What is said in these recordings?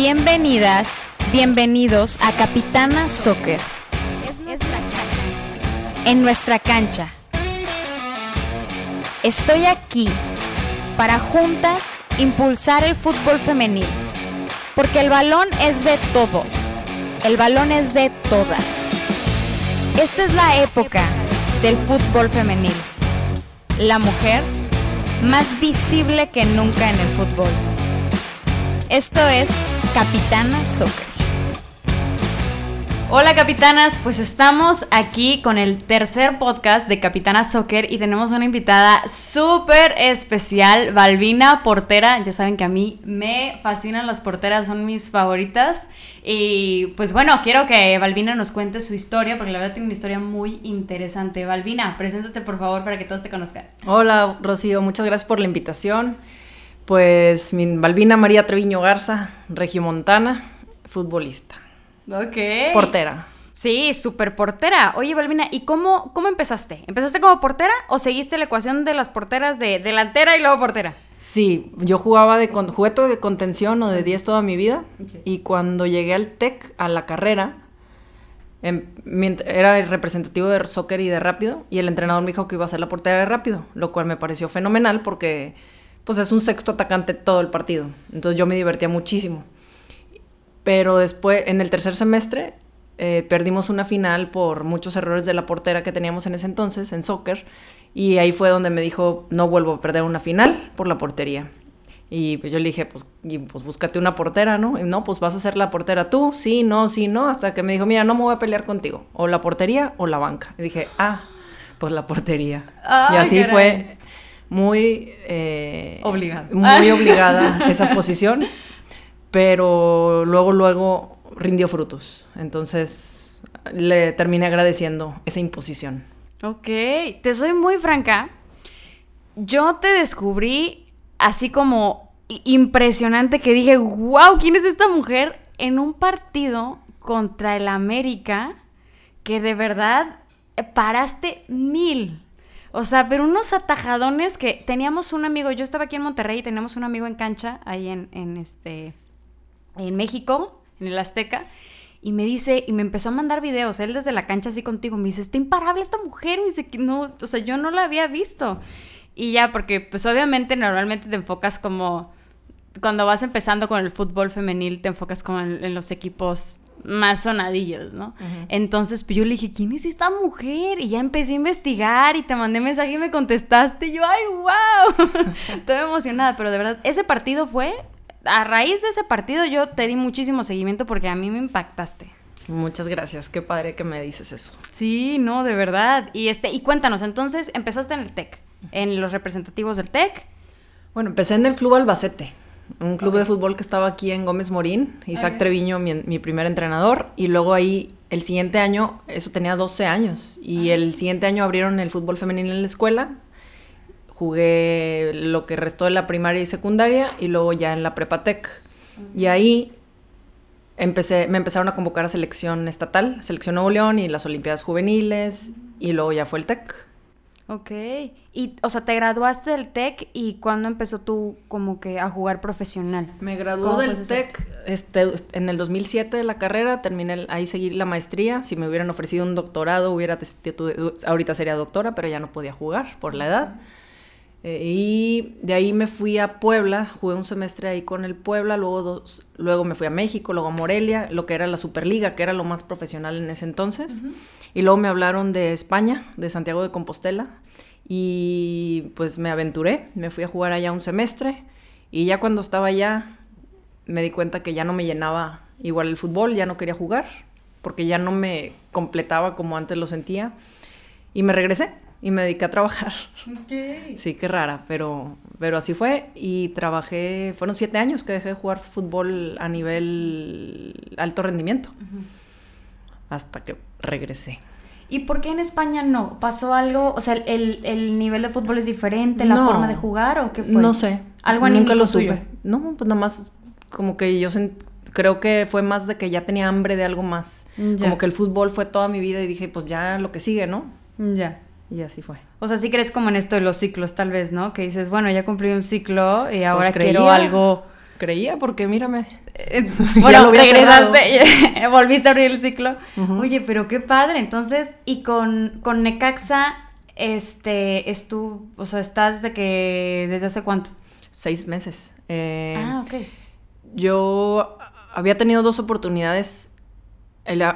Bienvenidas, bienvenidos a Capitana Soccer. En nuestra cancha. Estoy aquí para juntas impulsar el fútbol femenil. Porque el balón es de todos. El balón es de todas. Esta es la época del fútbol femenil. La mujer más visible que nunca en el fútbol. Esto es Capitana Soccer. Hola capitanas, pues estamos aquí con el tercer podcast de Capitana Soccer y tenemos una invitada súper especial, Balbina Portera. Ya saben que a mí me fascinan las porteras, son mis favoritas. Y pues bueno, quiero que Balbina nos cuente su historia, porque la verdad tiene una historia muy interesante. Balbina, preséntate por favor para que todos te conozcan. Hola Rocío, muchas gracias por la invitación. Pues mi Balbina María Treviño Garza, regiomontana, futbolista. Ok. Portera. Sí, súper portera. Oye, Balbina, ¿y cómo, cómo empezaste? ¿Empezaste como portera o seguiste la ecuación de las porteras de delantera y luego portera? Sí, yo jugaba de con, de contención o de 10 toda mi vida. Y cuando llegué al TEC, a la carrera, em, era el representativo de soccer y de rápido. Y el entrenador me dijo que iba a ser la portera de rápido, lo cual me pareció fenomenal porque pues es un sexto atacante todo el partido. Entonces yo me divertía muchísimo. Pero después, en el tercer semestre, eh, perdimos una final por muchos errores de la portera que teníamos en ese entonces, en soccer. Y ahí fue donde me dijo, no vuelvo a perder una final por la portería. Y pues yo le dije, pues, pues búscate una portera, ¿no? Y no, pues vas a ser la portera tú, sí, no, sí, no, hasta que me dijo, mira, no me voy a pelear contigo, o la portería o la banca. Y dije, ah, pues la portería. y así fue muy... Eh, obligada. Muy obligada esa posición pero luego, luego rindió frutos. Entonces le terminé agradeciendo esa imposición. Ok, te soy muy franca. Yo te descubrí así como impresionante que dije, wow, ¿quién es esta mujer? En un partido contra el América que de verdad paraste mil. O sea, pero unos atajadones que teníamos un amigo, yo estaba aquí en Monterrey y teníamos un amigo en cancha, ahí en, en este, en México, en el Azteca, y me dice, y me empezó a mandar videos, él desde la cancha así contigo, me dice, está imparable esta mujer, me dice no, o sea, yo no la había visto. Y ya, porque pues obviamente normalmente te enfocas como, cuando vas empezando con el fútbol femenil, te enfocas como en, los equipos más sonadillos, ¿no? Entonces, pues yo le dije, ¿quién es esta mujer? Y ya empecé a investigar y te mandé mensaje y me contestaste. Y yo, ¡ay, wow! Estoy emocionada, pero de verdad, ese partido fue a raíz de ese partido yo te di muchísimo seguimiento porque a mí me impactaste. Muchas gracias, qué padre que me dices eso. Sí, no, de verdad. Y este, y cuéntanos, entonces empezaste en el TEC, en los representativos del TEC. Bueno, empecé en el Club Albacete, un club de fútbol que estaba aquí en Gómez Morín, Isaac Treviño, mi, primer entrenador, y luego ahí el siguiente año, eso tenía 12 años, y el siguiente año abrieron el fútbol femenino en la escuela, jugué lo que restó de la primaria y secundaria y luego ya en la prepatec. Y ahí empecé, me empezaron a convocar a selección estatal, selección Nuevo León y las Olimpiadas Juveniles y luego ya fue el TEC. Ok. Y, o sea, te graduaste del TEC y ¿cuándo empezó tú como que a jugar profesional? Me gradué del TEC este, en el 2007 de la carrera, terminé, ahí seguí la maestría. Si me hubieran ofrecido un doctorado, hubiera, ahorita sería doctora, pero ya no podía jugar por la edad. Eh, y de ahí me fui a Puebla, jugué un semestre ahí con el Puebla, luego, luego me fui a México, luego a Morelia, lo que era la Superliga, que era lo más profesional en ese entonces. Y luego me hablaron de España, de Santiago de Compostela, y pues me aventuré, me fui a jugar allá un semestre, y ya cuando estaba allá me di cuenta que ya no me llenaba igual el fútbol, ya no quería jugar, porque ya no me completaba como antes lo sentía, y me regresé y me dediqué a trabajar. Sí, qué rara, pero, pero así fue. Y trabajé, fueron siete años que dejé de jugar fútbol a nivel alto rendimiento. Hasta que regresé. ¿Y por qué en España no? ¿Pasó algo? O sea, ¿el, nivel de fútbol es diferente? ¿La forma de jugar o qué fue? No sé. ¿Algo Nunca lo supe. No, pues nada más como que yo creo que fue más de que ya tenía hambre de algo más. Como que el fútbol fue toda mi vida y dije, pues ya lo que sigue, ¿no? Ya. Y así fue. O sea, sí crees como en esto de los ciclos, tal vez, ¿no? Que dices, bueno, ya cumplí un ciclo y ahora pues quiero algo Creía porque mírame. Eh, bueno, regresaste, volviste a abrir el ciclo. Oye, pero qué padre. Entonces, y con, con Necaxa, este, es tú, o sea, estás de que, ¿desde hace cuánto? Seis meses. Eh, ah, ok. Yo había tenido dos oportunidades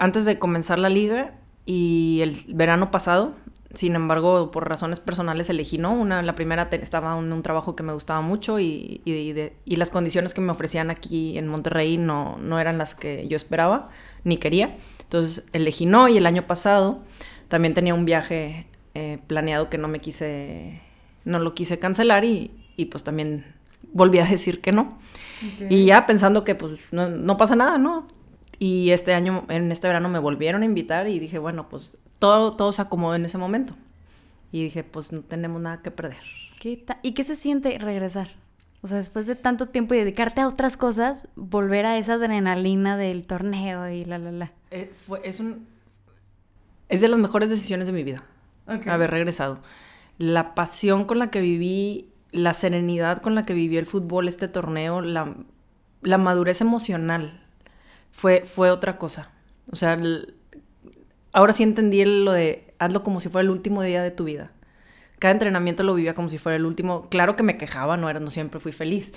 antes de comenzar la liga y el verano pasado sin embargo, por razones personales elegí no. Una, la primera estaba en un trabajo que me gustaba mucho y, y, las condiciones que me ofrecían aquí en Monterrey no, no eran las que yo esperaba ni quería. Entonces elegí no y el año pasado también tenía un viaje eh, planeado que no me quise, no lo quise cancelar y, y pues también volví a decir que no. Y ya pensando que pues no, no pasa nada, ¿no? Y este año, en este verano me volvieron a invitar y dije, bueno, pues todo, todo se acomodó en ese momento. Y dije, pues no tenemos nada que perder. ¿Y qué se siente regresar? O sea, después de tanto tiempo y dedicarte a otras cosas, volver a esa adrenalina del torneo y la, la, la. Eh, fue, es un... Es de las mejores decisiones de mi vida. Haber regresado. La pasión con la que viví, la serenidad con la que vivió el fútbol, este torneo, la, la madurez emocional fue, fue otra cosa. O sea, ahora sí entendí lo de hazlo como si fuera el último día de tu vida. Cada entrenamiento lo vivía como si fuera el último. Claro que me quejaba, no era, no siempre fui feliz.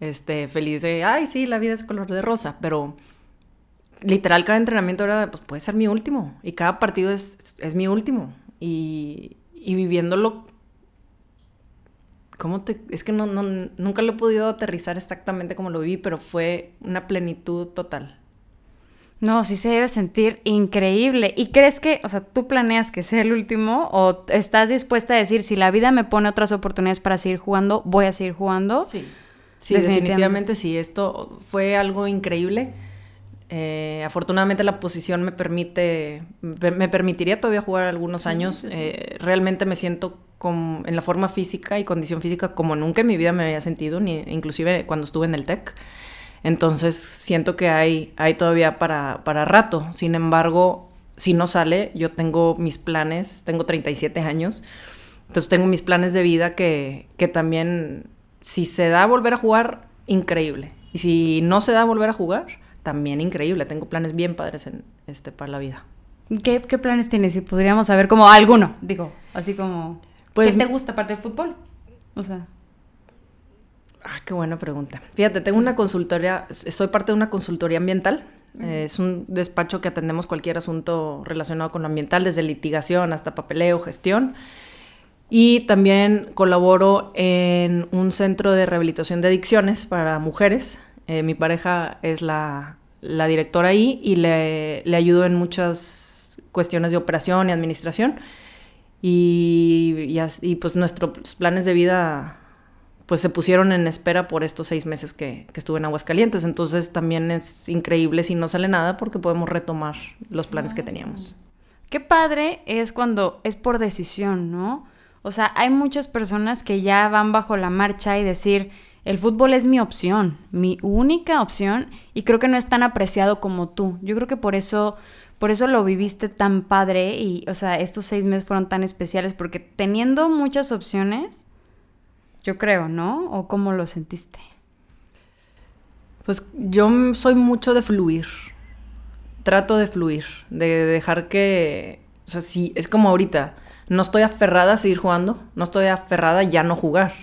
Este, feliz de, ay, sí, la vida es color de rosa, pero literal cada entrenamiento era, pues puede ser mi último. Y cada partido es, es mi último. Y, y viviéndolo ¿Cómo te.? Es que no, no, nunca lo he podido aterrizar exactamente como lo viví, pero fue una plenitud total. No, sí se debe sentir increíble. ¿Y crees que, o sea, tú planeas que sea el último o estás dispuesta a decir, si la vida me pone otras oportunidades para seguir jugando, voy a seguir jugando? Sí, sí, definitivamente, sí. Esto fue algo increíble. Eh, afortunadamente la posición me permite, me permitiría todavía jugar algunos años. Eh, realmente me siento en la forma física y condición física como nunca en mi vida me había sentido, ni inclusive cuando estuve en el TEC. Entonces siento que hay, hay todavía para, para rato. Sin embargo, si no sale, yo tengo mis planes, tengo 37 años, entonces tengo mis planes de vida que, que también, si se da a volver a jugar, increíble. Y si no se da a volver a jugar, también increíble. Tengo planes bien padres en, este, para la vida. ¿Qué, ¿Qué, planes tienes? Si podríamos saber como alguno, digo, así como... Pues, ¿Qué te gusta aparte del fútbol? O sea... Ah, qué buena pregunta. Fíjate, tengo una consultoría, soy parte de una consultoría ambiental. es un despacho que atendemos cualquier asunto relacionado con lo ambiental, desde litigación hasta papeleo, gestión. Y también colaboro en un centro de rehabilitación de adicciones para mujeres. Eh, mi pareja es la, directora ahí y le, le, ayudo en muchas cuestiones de operación y administración. Y, y pues nuestros planes de vida pues se pusieron en espera por estos seis meses que, estuve en Aguascalientes. Entonces también es increíble si no sale nada porque podemos retomar los planes que teníamos. Qué padre es cuando es por decisión, ¿no? O sea, hay muchas personas que ya van bajo la marcha y decir, el fútbol es mi opción, mi única opción, y creo que no es tan apreciado como tú. Yo creo que por eso, por eso lo viviste tan padre y, o sea, estos seis meses fueron tan especiales, porque teniendo muchas opciones, yo creo, ¿no? ¿O cómo lo sentiste? Pues yo soy mucho de fluir. Trato de fluir, de dejar que, o sea, sí, es como ahorita, no estoy aferrada a seguir jugando, no estoy aferrada a ya no jugar.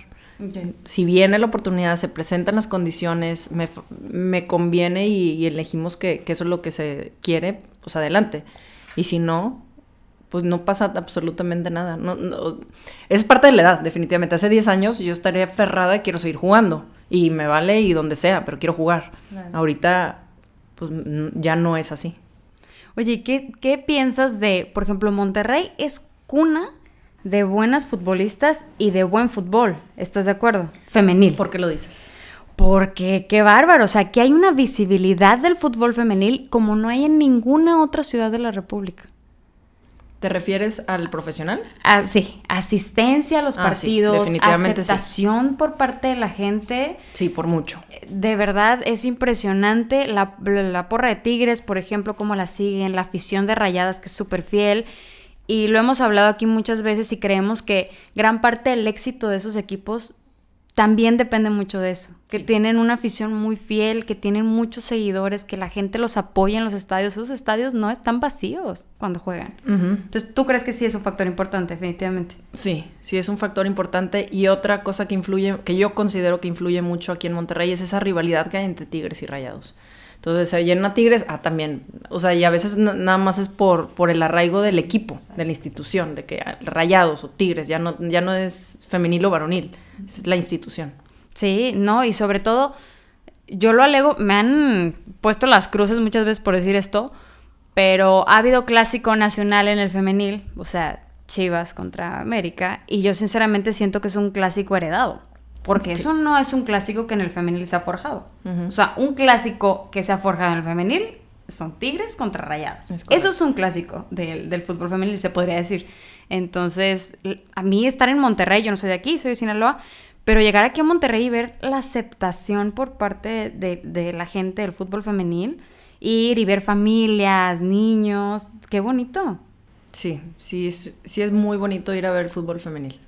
Si viene la oportunidad, se presentan las condiciones, me, conviene y, elegimos que, que, eso es lo que se quiere, pues adelante. Y si no, pues no pasa absolutamente nada. No, es parte de la edad, definitivamente. Hace 10 años yo estaría aferrada y quiero seguir jugando. Y me vale y donde sea, pero quiero jugar. Ahorita, pues ya no es así. Oye, ¿qué, ¿qué piensas de, por ejemplo, Monterrey es cuna de buenas futbolistas y de buen fútbol? ¿Estás de acuerdo? Femenil. ¿Por qué lo dices? Porque qué bárbaro, o sea, que hay una visibilidad del fútbol femenil como no hay en ninguna otra ciudad de la República. ¿Te refieres al profesional? Ah, sí, asistencia a los ah, partidos, aceptación por parte de la gente. Sí, por mucho. De verdad es impresionante la, la porra de Tigres, por ejemplo, cómo la siguen, la afición de Rayadas que es súper fiel. Y lo hemos hablado aquí muchas veces y creemos que gran parte del éxito de esos equipos también depende mucho de eso. Que tienen una afición muy fiel, que tienen muchos seguidores, que la gente los apoya en los estadios. Esos estadios no están vacíos cuando juegan. Entonces, ¿tú crees que sí es un factor importante, definitivamente? Sí, sí es un factor importante. Y otra cosa que influye, que yo considero que influye mucho aquí en Monterrey, es esa rivalidad que hay entre Tigres y Rayados. Entonces se llena Tigres, ah, también. O sea, y a veces nada más es por, por el arraigo del equipo, de la institución, de que ah, Rayados o Tigres, ya no, ya no es femenil o varonil, es la institución. Sí, no, y sobre todo, yo lo alego, me han puesto las cruces muchas veces por decir esto, pero ha habido clásico nacional en el femenil, o sea, Chivas contra América, y yo sinceramente siento que es un clásico heredado. Porque eso no es un clásico que en el femenil se ha forjado. O sea, un clásico que se ha forjado en el femenil son Tigres contra Rayadas. eso es un clásico del, del, fútbol femenil, se podría decir. Entonces, a mí estar en Monterrey, yo no soy de aquí, soy de Sinaloa, pero llegar aquí a Monterrey y ver la aceptación por parte de, de la gente del fútbol femenil, ir y ver familias, niños, qué bonito. Sí, sí, sí es muy bonito ir a ver el fútbol femenil.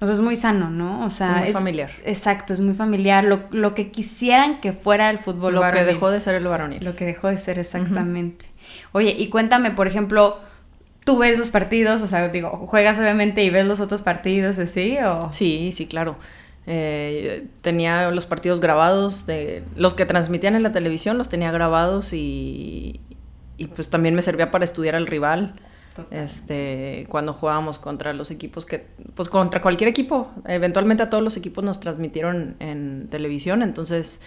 O sea, es muy sano, ¿no? O sea, muy familiar. Exacto, es muy familiar. Lo, lo, que quisieran que fuera el fútbol Lo que dejó de ser el varonil. Lo que dejó de ser, exactamente. Oye, y cuéntame, por ejemplo, ¿tú ves los partidos? O sea, digo, ¿juegas obviamente y ves los otros partidos así? O... Sí, sí, claro. Eh, tenía los partidos grabados, de los que transmitían en la televisión los tenía grabados y, y pues también me servía para estudiar al rival. Este, cuando jugábamos contra los equipos que, pues contra cualquier equipo, eventualmente a todos los equipos nos transmitieron en televisión, entonces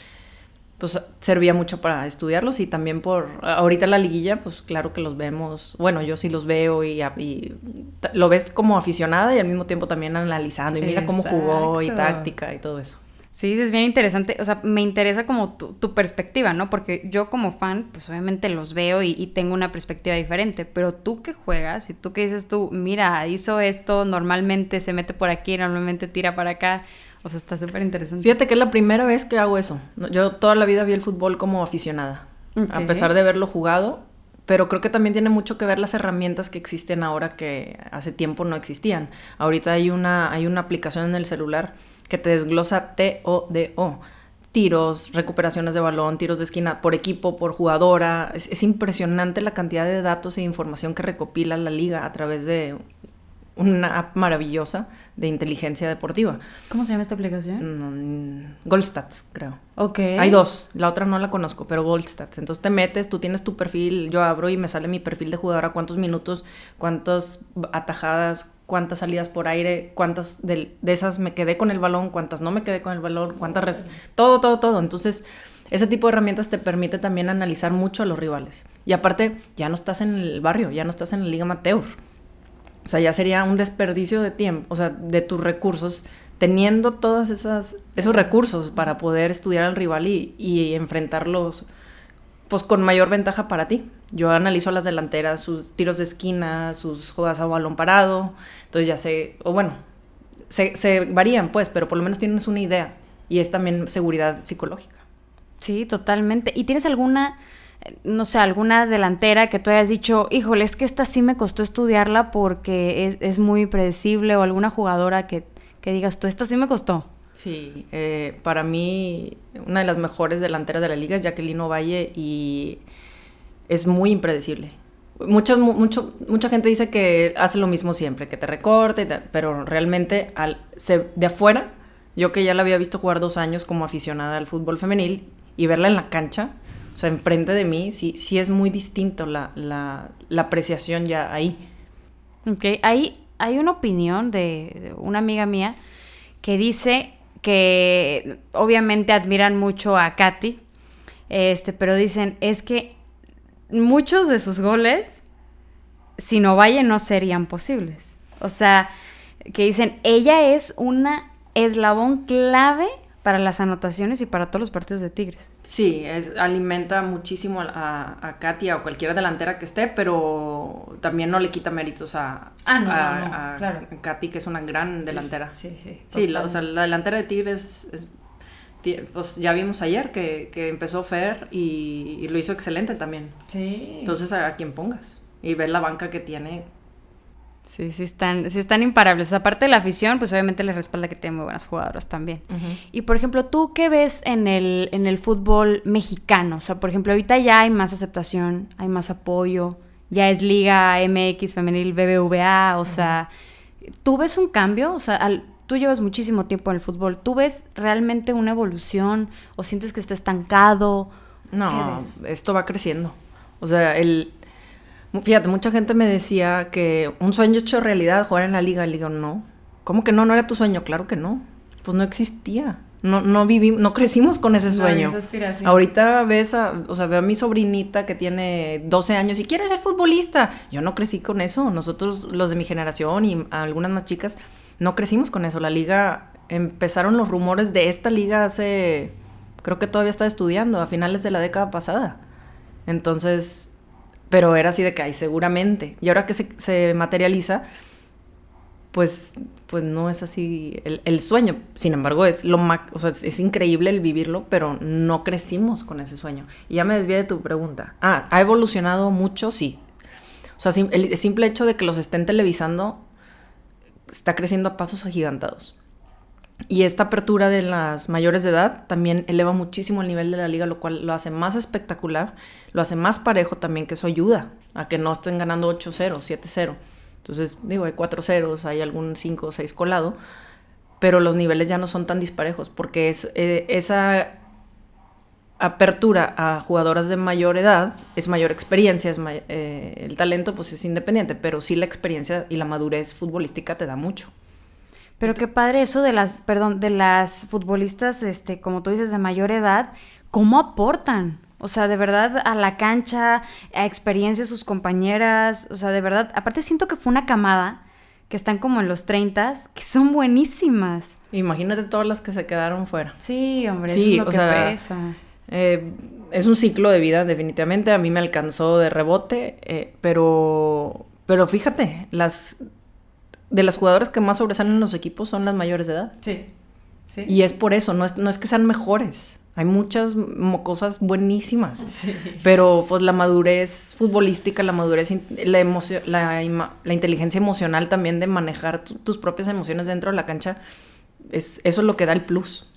pues servía mucho para estudiarlos y también por ahorita la liguilla, pues claro que los vemos, bueno, yo sí los veo y, y lo ves como aficionada y al mismo tiempo también analizando y mira cómo jugó y táctica y todo eso. Sí, es bien interesante. O sea, me interesa como tu, perspectiva, ¿no? Porque yo como fan, pues obviamente los veo y, tengo una perspectiva diferente. Pero tú que juegas y tú que dices tú, mira, hizo esto, normalmente se mete por aquí, normalmente tira para acá. O sea, está súper interesante. Fíjate que es la primera vez que hago eso. Yo toda la vida vi el fútbol como aficionada. A pesar de verlo jugado, pero creo que también tiene mucho que ver las herramientas que existen ahora que hace tiempo no existían. Ahorita hay una, hay una aplicación en el celular que te desglosa T-O-D-O. Tiros, recuperaciones de balón, tiros de esquina por equipo, por jugadora. Es, impresionante la cantidad de datos e información que recopila la liga a través de una app maravillosa de inteligencia deportiva. ¿Cómo se llama esta aplicación? Mm, Goldstats, creo. Ok. Hay dos, la otra no la conozco, pero Goldstats. Entonces te metes, tú tienes tu perfil, yo abro y me sale mi perfil de jugadora, cuántos minutos, cuántas atajadas, cuántas salidas por aire, cuántas de, esas me quedé con el balón, cuántas no me quedé con el balón, cuántas... Todo, todo, todo. Entonces... Ese tipo de herramientas te permite también analizar mucho a los rivales. Y aparte, ya no estás en el barrio, ya no estás en la liga amateur. O sea, ya sería un desperdicio de tiempo, o sea, de tus recursos, teniendo todos esos recursos para poder estudiar al rival y, y enfrentarlos pues con mayor ventaja para ti. Yo analizo las delanteras, sus tiros de esquina, sus jugadas a balón parado, entonces ya sé, o bueno, se, se varían pues, pero por lo menos tienes una idea y es también seguridad psicológica. Sí, totalmente. ¿Y tienes alguna no sé, alguna delantera que tú hayas dicho, híjole, es que esta sí me costó estudiarla porque es, muy predecible o alguna jugadora que, digas, tú, esta sí me costó? Sí, eh, para mí una de las mejores delanteras de la liga es Jacqueline Valle y es muy impredecible. Mucha, gente dice que hace lo mismo siempre, que te recorte, pero realmente al, de afuera, yo que ya la había visto jugar dos años como aficionada al fútbol femenil y verla en la cancha, sea, enfrente de mí, sí, sí es muy distinto la, la, la apreciación ya ahí. Ok, hay, hay una opinión de, una amiga mía que dice que obviamente admiran mucho a Katy, este, pero dicen, es que muchos de sus goles, si no vaya, no serían posibles. O sea, que dicen, ella es una eslabón clave para las anotaciones y para todos los partidos de Tigres. Sí, es, alimenta muchísimo a, a Katia o cualquier delantera que esté, pero también no le quita méritos a, ah, Katy, que es una gran delantera. Sí, sí. Sí, la, o sea, la delantera de Tigres es, pues ya vimos ayer que, empezó Fer y, lo hizo excelente también. Sí. Entonces a, quien pongas y ver la banca que tiene Sí, sí están, sí están imparables. Aparte de la afición, pues obviamente les respalda que tienen muy buenas jugadoras también. Y por ejemplo, ¿tú qué ves en el, en el fútbol mexicano? O sea, por ejemplo, ahorita ya hay más aceptación, hay más apoyo, ya es Liga MX Femenil BBVA, o sea, ¿tú ves un cambio? O sea, tú llevas muchísimo tiempo en el fútbol, ¿tú ves realmente una evolución o sientes que está estancado? No, esto va creciendo. O sea, el, Fíjate, mucha gente me decía que un sueño hecho realidad, jugar en la liga. Le digo, no. ¿Cómo que no? ¿No era tu sueño? Claro que no. Pues no existía. No, no vivimos, no crecimos con ese sueño. esa. Ahorita ves a, o sea, veo a mi sobrinita que tiene 12 años y quiere ser futbolista. Yo no crecí con eso. Nosotros, los de mi generación y algunas más chicas, no crecimos con eso. La liga, empezaron los rumores de esta liga hace, creo que todavía estaba estudiando, a finales de la década pasada. Entonces, pero era así de que hay seguramente. Y ahora que se, materializa, pues, pues no es así el, sueño. Sin embargo, es lo o sea, es, increíble el vivirlo, pero no crecimos con ese sueño. Y ya me desvié de tu pregunta. Ah, ¿ha evolucionado mucho? Sí. O sea, el simple hecho de que los estén televisando está creciendo a pasos agigantados. Y esta apertura de las mayores de edad también eleva muchísimo el nivel de la liga, lo cual lo hace más espectacular, lo hace más parejo también, que eso ayuda a que no estén ganando 8-0, 7-0. Entonces, digo, hay 4 ceros, hay algún 5 o 6 colado, pero los niveles ya no son tan disparejos, porque es, eh, esa apertura a jugadoras de mayor edad es mayor experiencia, es eh, el talento pues es independiente, pero sí la experiencia y la madurez futbolística te da mucho. Pero qué padre eso de las, perdón, de las futbolistas, este, como tú dices, de mayor edad, ¿cómo aportan? O sea, de verdad, a la cancha, a experiencia de sus compañeras, o sea, de verdad, aparte siento que fue una camada que están como en los 30, que son buenísimas. Imagínate todas las que se quedaron fuera. Sí, hombre, eso es lo que pesa. Eh, es un ciclo de vida, definitivamente. A mí me alcanzó de rebote, eh, pero, pero fíjate, las de las jugadoras que más sobresalen en los equipos son las mayores de edad. Sí. sí. Y es por eso, no es, no es que sean mejores. Hay muchas cosas buenísimas. Sí. Pero pues la madurez futbolística, la madurez, la, la, la inteligencia emocional también de manejar tus propias emociones dentro de la cancha, es, eso es lo que da el plus.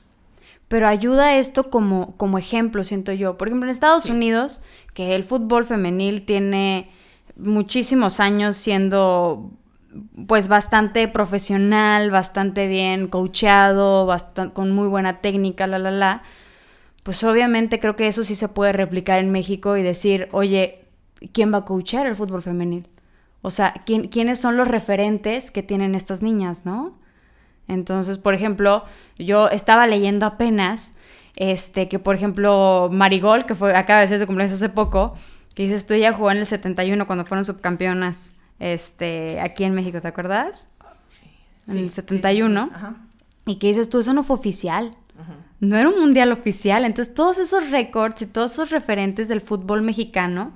Pero ayuda esto como, como ejemplo, siento yo. Por ejemplo, en Estados Unidos, que el fútbol femenil tiene muchísimos años siendo pues bastante profesional, bastante bien coacheado, con muy buena técnica, la, la, la, pues obviamente creo que eso sí se puede replicar en México y decir, oye, ¿quién va a coachear el fútbol femenil? O sea, ¿quién, ¿quiénes son los referentes que tienen estas niñas, no? Entonces, por ejemplo, yo estaba leyendo apenas, este, que por ejemplo, Marigol, que fue, acaba de ser su cumpleaños hace poco, que dices, tú ya jugó en el 71 cuando fueron subcampeonas este, aquí en México, ¿te acuerdas? en el 71. y que dices tú, eso no fue oficial. No era un mundial oficial. Entonces, todos esos récords y todos esos referentes del fútbol mexicano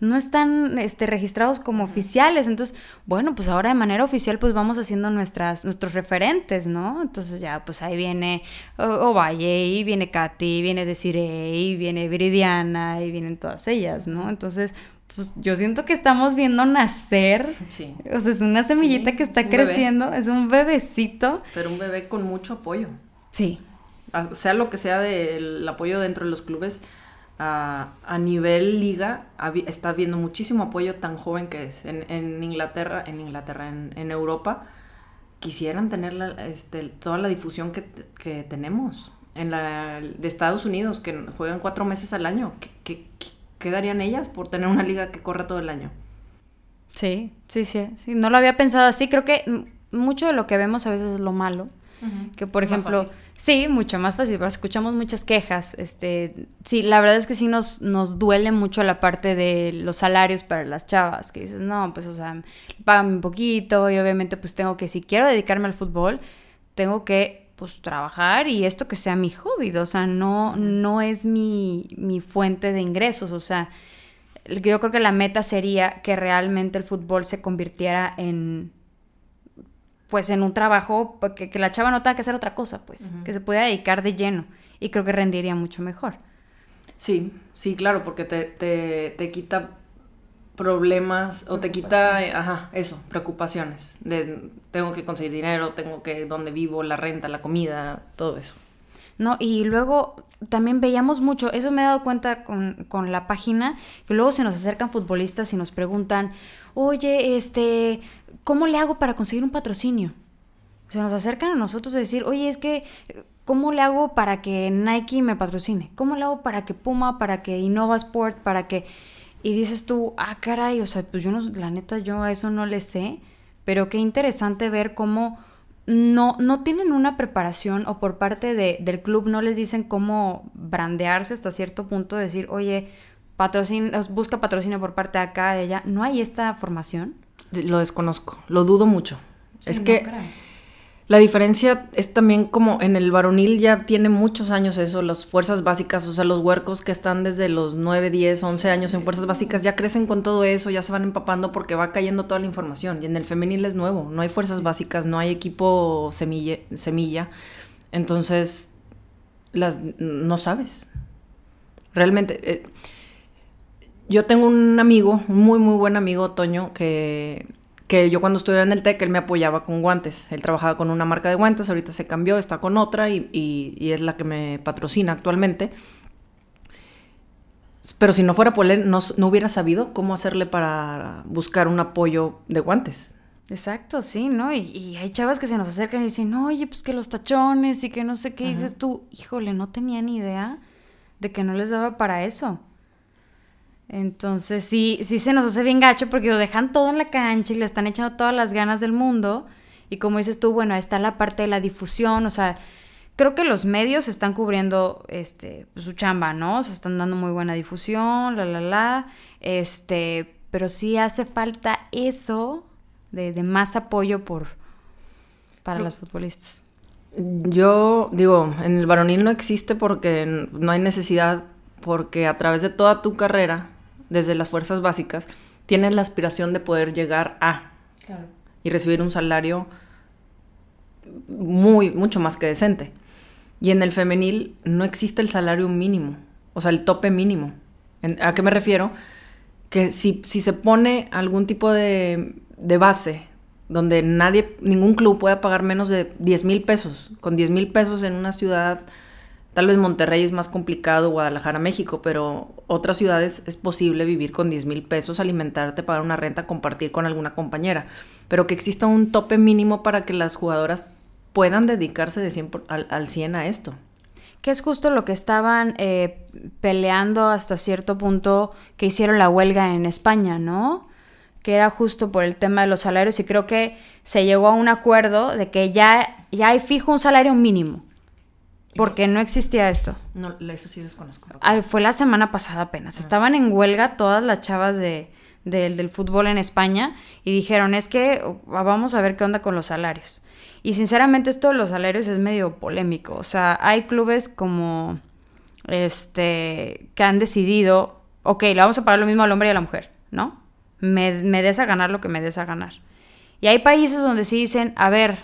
no están este, registrados como oficiales. Entonces, bueno, pues ahora de manera oficial, pues vamos haciendo nuestras, nuestros referentes, ¿no? Entonces, ya, pues ahí viene Ovalle, y viene Katy, viene Desiree, y viene Viridiana, y vienen todas ellas, ¿no? Entonces, pues yo siento que estamos viendo nacer. Sí. O sea, es una semillita que está creciendo, es un bebecito. Pero un bebé con mucho apoyo. Sí. sea lo que sea del apoyo dentro de los clubes, a, nivel liga está viendo muchísimo apoyo tan joven que es. En, Inglaterra, en Inglaterra, en, Europa, quisieran tener este, toda la difusión que, tenemos. En la de Estados Unidos, que juegan cuatro meses al año. ¿Qué, ¿qué darían ellas por tener una liga que corra todo el año? Sí, sí, sí, sí. No lo había pensado así. Creo que mucho de lo que vemos a veces es lo malo. Que por ejemplo, sí, mucho más fácil, pero escuchamos muchas quejas. Este, sí, la verdad es que sí nos, nos duele mucho la parte de los salarios para las chavas, que dices, no, pues o sea, pagan un poquito y obviamente pues tengo que, si quiero dedicarme al fútbol, tengo que pues trabajar y esto que sea mi hobby, o sea, no, no es mi, mi fuente de ingresos, o sea, yo creo que la meta sería que realmente el fútbol se convirtiera en pues en un trabajo pues, que, que la chava no tenga que hacer otra cosa, pues, que se pueda dedicar de lleno y creo que rendiría mucho mejor. Sí, sí, claro, porque te, te, te quita problemas o te quita, ajá, eso, preocupaciones de tengo que conseguir dinero, tengo que dónde vivo, la renta, la comida, todo eso. No, y luego también veíamos mucho, eso me he dado cuenta con, con, la página, que luego se nos acercan futbolistas y nos preguntan, oye, este, ¿cómo le hago para conseguir un patrocinio? Se nos acercan a nosotros a decir, oye, es que, ¿cómo le hago para que Nike me patrocine? ¿Cómo le hago para que Puma, para que Innova Sport, para que... Y dices tú, ah, caray, o sea, pues yo no, la neta, yo a eso no le sé, pero qué interesante ver cómo no, no tienen una preparación o por parte de, del club no les dicen cómo brandearse hasta cierto punto, decir, oye, patrocin busca patrocinio por parte de acá, de allá. ¿No hay esta formación? Lo desconozco, lo dudo mucho. es que la diferencia es también como en el varonil ya tiene muchos años eso, las fuerzas básicas, o sea, los huercos que están desde los 9, 10, 11 años en fuerzas básicas ya crecen con todo eso, ya se van empapando porque va cayendo toda la información. Y en el femenil es nuevo, no hay fuerzas básicas, no hay equipo semilla, semilla. Entonces, las no sabes. Realmente eh, yo tengo un amigo, un muy muy buen amigo, Toño, que que yo cuando estuve en el TEC, él me apoyaba con guantes. Él trabajaba con una marca de guantes, ahorita se cambió, está con otra y, es la que me patrocina actualmente. Pero si no fuera por él, no, hubiera sabido cómo hacerle para buscar un apoyo de guantes. Exacto, sí, ¿no? Y, hay chavas que se nos acercan y dicen, oye, pues que los tachones y que no sé qué. dices tú, híjole, no tenía ni idea de que no les daba para eso. Entonces sí, sí se nos hace bien gacho porque lo dejan todo en la cancha y le están echando todas las ganas del mundo. Y como dices tú, bueno, está la parte de la difusión, o sea, creo que los medios están cubriendo este, su chamba, ¿no? Se están dando muy buena difusión, la, la, la. Este, pero sí hace falta eso de, de más apoyo por, para las futbolistas. Yo digo, en el varonil no existe porque no hay necesidad, porque a través de toda tu carrera desde las fuerzas básicas, tienes la aspiración de poder llegar a y recibir un salario muy, mucho más que decente. Y en el femenil no existe el salario mínimo, o sea, el tope mínimo. ¿A qué me refiero? Que si, si se pone algún tipo de, de base donde nadie, ningún club pueda pagar menos de 10 mil pesos, con 10 mil pesos en una ciudad Tal vez Monterrey es más complicado, Guadalajara, México, pero otras ciudades es posible vivir con 10 mil pesos, alimentarte, pagar una renta, compartir con alguna compañera. Pero que exista un tope mínimo para que las jugadoras puedan dedicarse de 100 al, 100 a esto. Que es justo lo que estaban eh, peleando hasta cierto punto que hicieron la huelga en España, ¿no? Que era justo por el tema de los salarios y creo que se llegó a un acuerdo de que ya, ya hay fijo un salario mínimo porque no existía esto. No, eso sí desconozco. Fue la semana pasada apenas. Estaban en huelga todas las chavas de, del fútbol en España y dijeron, es que vamos a ver qué onda con los salarios. Y sinceramente esto de los salarios es medio polémico. O sea, hay clubes como este que han decidido, ok, le vamos a pagar lo mismo al hombre y a la mujer, ¿no? Me, me des a ganar lo que me des a ganar. Y hay países donde sí dicen, a ver,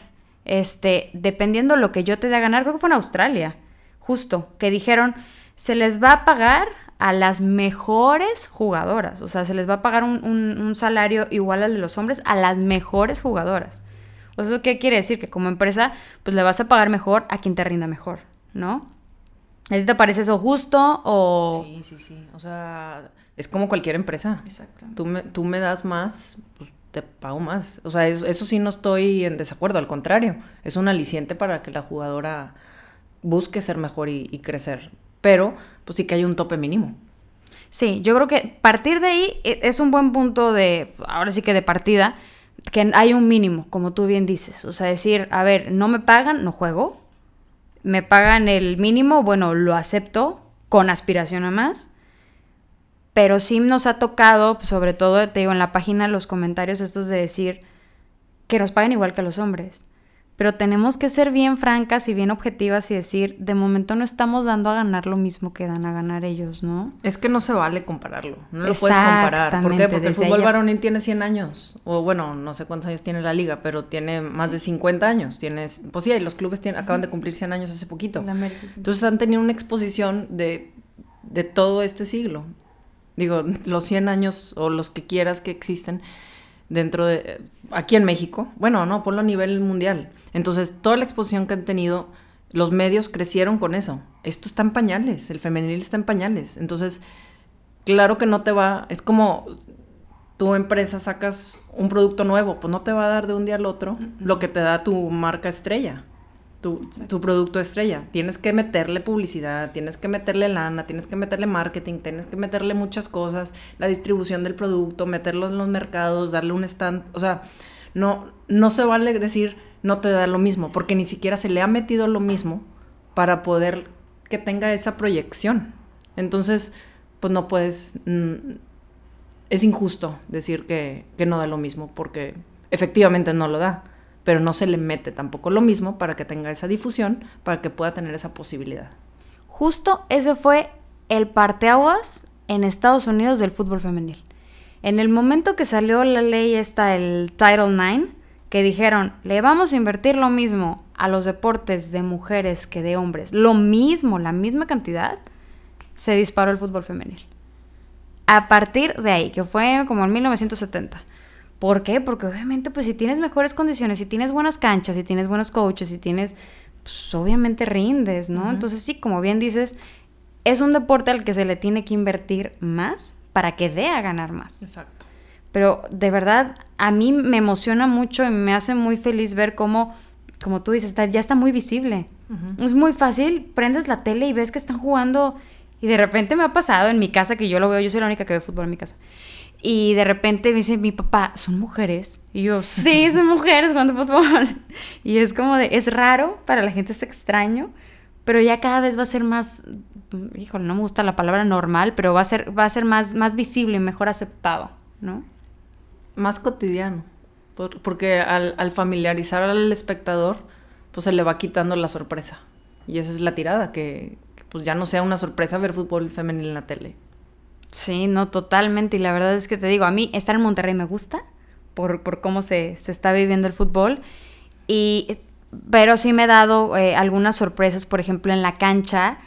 este, dependiendo lo que yo te dé a ganar, creo que fue en Australia, justo, que dijeron, se les va a pagar a las mejores jugadoras, o sea, se les va a pagar un, salario igual al de los hombres a las mejores jugadoras. O sea, ¿eso qué quiere decir? Que como empresa, pues le vas a pagar mejor a quien te rinda mejor, ¿no? ¿Te parece eso justo o...? Sí, sí, sí. O sea, es como cualquier empresa. Exacto. Tú me, tú me das más, pues te pago más. O sea, eso, sí no estoy en desacuerdo, al contrario, es un aliciente para que la jugadora busque ser mejor y, crecer. Pero, pues sí que hay un tope mínimo. Sí, yo creo que partir de ahí e, es un buen punto de, ahora sí que de partida, que hay un mínimo, como tú bien dices. O sea, decir, a ver, no me pagan, no juego. Me pagan el mínimo, bueno, lo acepto con aspiración a más pero sí nos ha tocado, sobre todo, te digo, en la página los comentarios estos de decir que nos paguen igual que los hombres. Pero tenemos que ser bien francas y bien objetivas y decir, de momento no estamos dando a ganar lo mismo que dan a ganar ellos, ¿no? Es que no se vale compararlo, no lo puedes comparar. ¿Por qué? Porque el fútbol varonil tiene 100 años, o bueno, no sé cuántos años tiene la liga, pero tiene más de 50 años. Tienes, pues sí, los clubes tienen, acaban de cumplir 100 años hace poquito. Entonces han tenido una exposición de, de todo este siglo Digo, los 100 años o los que quieras que existen dentro de, aquí en México, bueno, no, ponlo a nivel mundial. Entonces, toda la exposición que han tenido, los medios crecieron con eso. Esto está en pañales, el femenil está en pañales. Entonces, claro que no te va, es como tu empresa sacas un producto nuevo, pues no te va a dar de un día al otro lo que te da tu marca estrella tu, producto estrella. Tienes que meterle publicidad, tienes que meterle lana, tienes que meterle marketing, tienes que meterle muchas cosas, la distribución del producto, meterlo en los mercados, darle un stand. O sea, no, no se vale decir no te da lo mismo, porque ni siquiera se le ha metido lo mismo para poder que tenga esa proyección. Entonces, pues no puedes... Mm, es injusto decir que, que no da lo mismo, porque efectivamente no lo da pero no se le mete tampoco lo mismo para que tenga esa difusión, para que pueda tener esa posibilidad. Justo ese fue el parteaguas en Estados Unidos del fútbol femenil. En el momento que salió la ley esta, el Title IX, que dijeron, le vamos a invertir lo mismo a los deportes de mujeres que de hombres, lo mismo, la misma cantidad, se disparó el fútbol femenil. A partir de ahí, que fue como en 1970. ¿Por qué? Porque obviamente, pues si tienes mejores condiciones, si tienes buenas canchas, si tienes buenos coaches, si tienes, pues obviamente rindes, ¿no? Entonces sí, como bien dices, es un deporte al que se le tiene que invertir más para que dé a ganar más. Exacto. Pero de verdad, a mí me emociona mucho y me hace muy feliz ver cómo, como tú dices, ya está muy visible. Es muy fácil, prendes la tele y ves que están jugando y de repente me ha pasado en mi casa que yo lo veo, yo soy la única que ve fútbol en mi casa. Y de repente me dice mi papá, ¿son mujeres? Y yo, sí, son mujeres jugando fútbol. Y es como de, es raro, para la gente es extraño, pero ya cada vez va a ser más, híjole, no me gusta la palabra normal, pero va a ser, va a ser más, más visible y mejor aceptado, ¿no? Más cotidiano. porque al, al familiarizar al espectador, pues se le va quitando la sorpresa. Y esa es la tirada, que, que pues ya no sea una sorpresa ver fútbol femenil en la tele. Sí, no, totalmente. Y la verdad es que te digo, a mí estar en Monterrey me gusta por, cómo se, está viviendo el fútbol. Y, pero sí me he dado eh, algunas sorpresas, por ejemplo, en la cancha.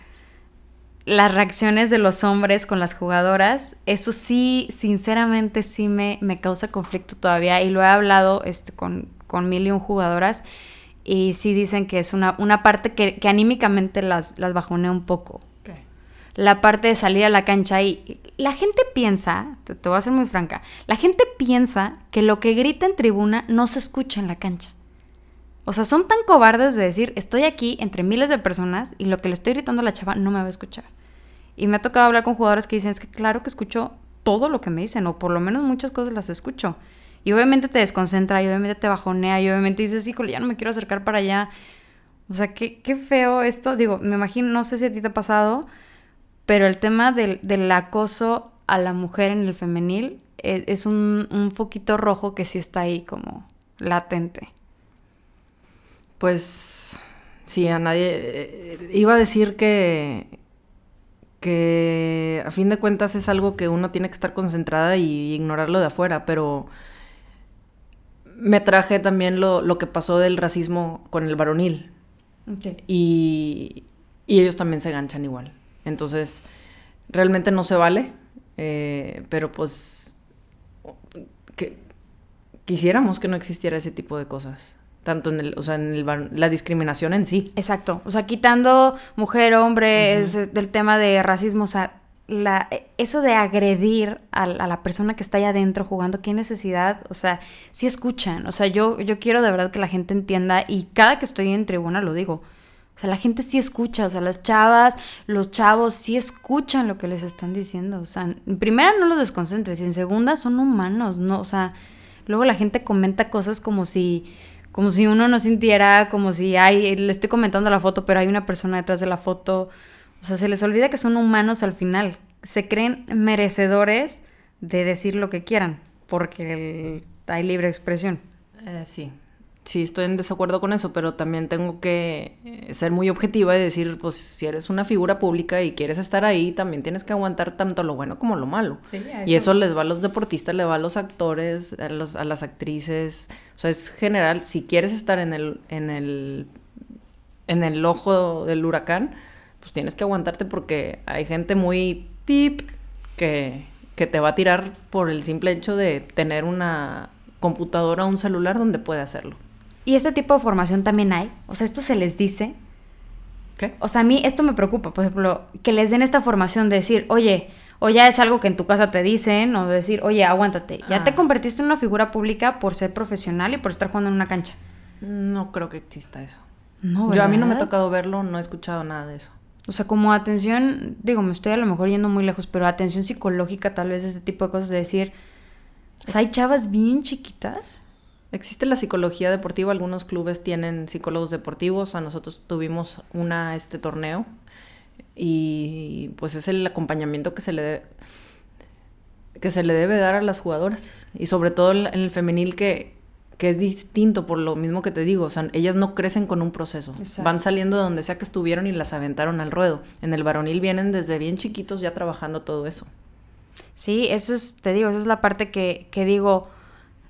Las reacciones de los hombres con las jugadoras, eso sí, sinceramente sí me, me causa conflicto todavía. Y lo he hablado este, con, con mil y un jugadoras. Y sí dicen que es una, una parte que, que anímicamente las, las bajonea un poco la parte de salir a la cancha y la gente piensa, te, voy a ser muy franca, la gente piensa que lo que grita en tribuna no se escucha en la cancha. O sea, son tan cobardes de decir, estoy aquí entre miles de personas y lo que le estoy gritando a la chava no me va a escuchar. Y me ha tocado hablar con jugadores que dicen, es que claro que escucho todo lo que me dicen, o por lo menos muchas cosas las escucho. Y obviamente te desconcentra, y obviamente te bajonea, y obviamente dices, híjole, ya no me quiero acercar para allá. O sea, qué, qué feo esto. Digo, me imagino, no sé si a ti te ha pasado, pero el tema del, acoso a la mujer en el femenil e, es, un, un, foquito rojo que sí está ahí como latente. Pues sí, a nadie... Eh, iba a decir que, que a fin de cuentas es algo que uno tiene que estar concentrada y ignorarlo de afuera, pero me traje también lo, lo que pasó del racismo con el varonil. Y, y ellos también se ganchan igual. Entonces, realmente no se vale, eh, pero pues que quisiéramos que no existiera ese tipo de cosas. Tanto en el, o sea, en la discriminación en sí. Exacto. O sea, quitando mujer, hombre, del tema de racismo, o sea, la, eso de agredir a, la persona que está allá adentro jugando, qué necesidad, o sea, sí escuchan, o sea, yo, yo quiero de verdad que la gente entienda y cada que estoy en tribuna lo digo, o sea, la gente sí escucha, o sea, las chavas, los chavos sí escuchan lo que les están diciendo. O sea, en primera no los desconcentres y en segunda son humanos, ¿no? O sea, luego la gente comenta cosas como si, como si uno no sintiera, como si, ay, le estoy comentando la foto, pero hay una persona detrás de la foto. O sea, se les olvida que son humanos al final. Se creen merecedores de decir lo que quieran, porque hay libre expresión. Eh, sí, sí estoy en desacuerdo con eso, pero también tengo que eh, ser muy objetiva y decir, pues si eres una figura pública y quieres estar ahí, también tienes que aguantar tanto lo bueno como lo malo. Y eso les va a los deportistas, le va a los actores, a, los, a las actrices. O sea, es general, si quieres estar en el, en el, en el ojo del huracán, pues tienes que aguantarte porque hay gente muy pip que, que te va a tirar por el simple hecho de tener una computadora o un celular donde puede hacerlo. ¿Y este tipo de formación también hay? O sea, esto se les dice. ¿Qué? O sea, a mí esto me preocupa, por ejemplo, que les den esta formación de decir, oye, o ya es algo que en tu casa te dicen, o decir, oye, aguántate, ya te Ah. convertiste en una figura pública por ser profesional y por estar jugando en una cancha. No creo que exista eso. No, Yo a mí no me ha tocado verlo, no he escuchado nada de eso. O sea, como atención, digo, me estoy a lo mejor yendo muy lejos, pero atención psicológica, tal vez este tipo de cosas de decir, o sea, hay chavas bien chiquitas. Existe la psicología deportiva, algunos clubes tienen psicólogos deportivos, a nosotros tuvimos una este torneo y pues es el acompañamiento que se le de- que se le debe dar a las jugadoras y sobre todo en el femenil que, que es distinto por lo mismo que te digo, o sea, ellas no crecen con un proceso, Exacto. van saliendo de donde sea que estuvieron y las aventaron al ruedo. En el varonil vienen desde bien chiquitos ya trabajando todo eso. Sí, eso es, te digo, esa es la parte que, que digo,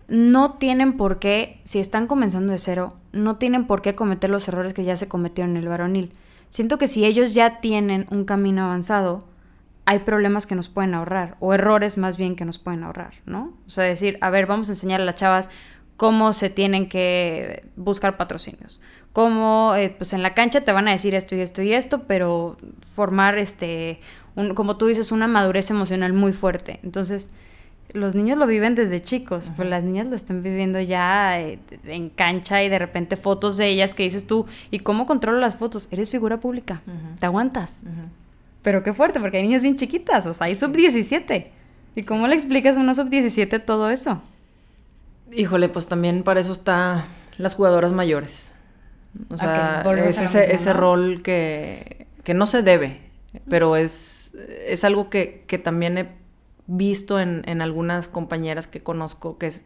no tienen por qué, si están comenzando de cero, no tienen por qué cometer los errores que ya se cometieron en el varonil. Siento que si ellos ya tienen un camino avanzado, hay problemas que nos pueden ahorrar, o errores más bien que nos pueden ahorrar, ¿no? O sea, decir, a ver, vamos a enseñar a las chavas cómo se tienen que buscar patrocinios. Cómo, eh, pues en la cancha te van a decir esto y esto y esto, pero formar, este, como tú dices, una madurez emocional muy fuerte. Entonces, los niños lo viven desde chicos, pero las niñas lo están viviendo ya eh, en cancha y de repente fotos de ellas que dices tú, ¿y cómo controlo las fotos? Eres figura pública, te aguantas. Pero qué fuerte, porque hay niñas bien chiquitas, o sea, hay sub-17. ¿Y cómo le explicas a una sub-17 todo eso? Híjole, pues también para eso está las jugadoras mayores. O sea, volvemos es ese, mismo, ese ¿no? rol que, que no se debe, pero es, es algo que, que también he visto en, en algunas compañeras que conozco que, es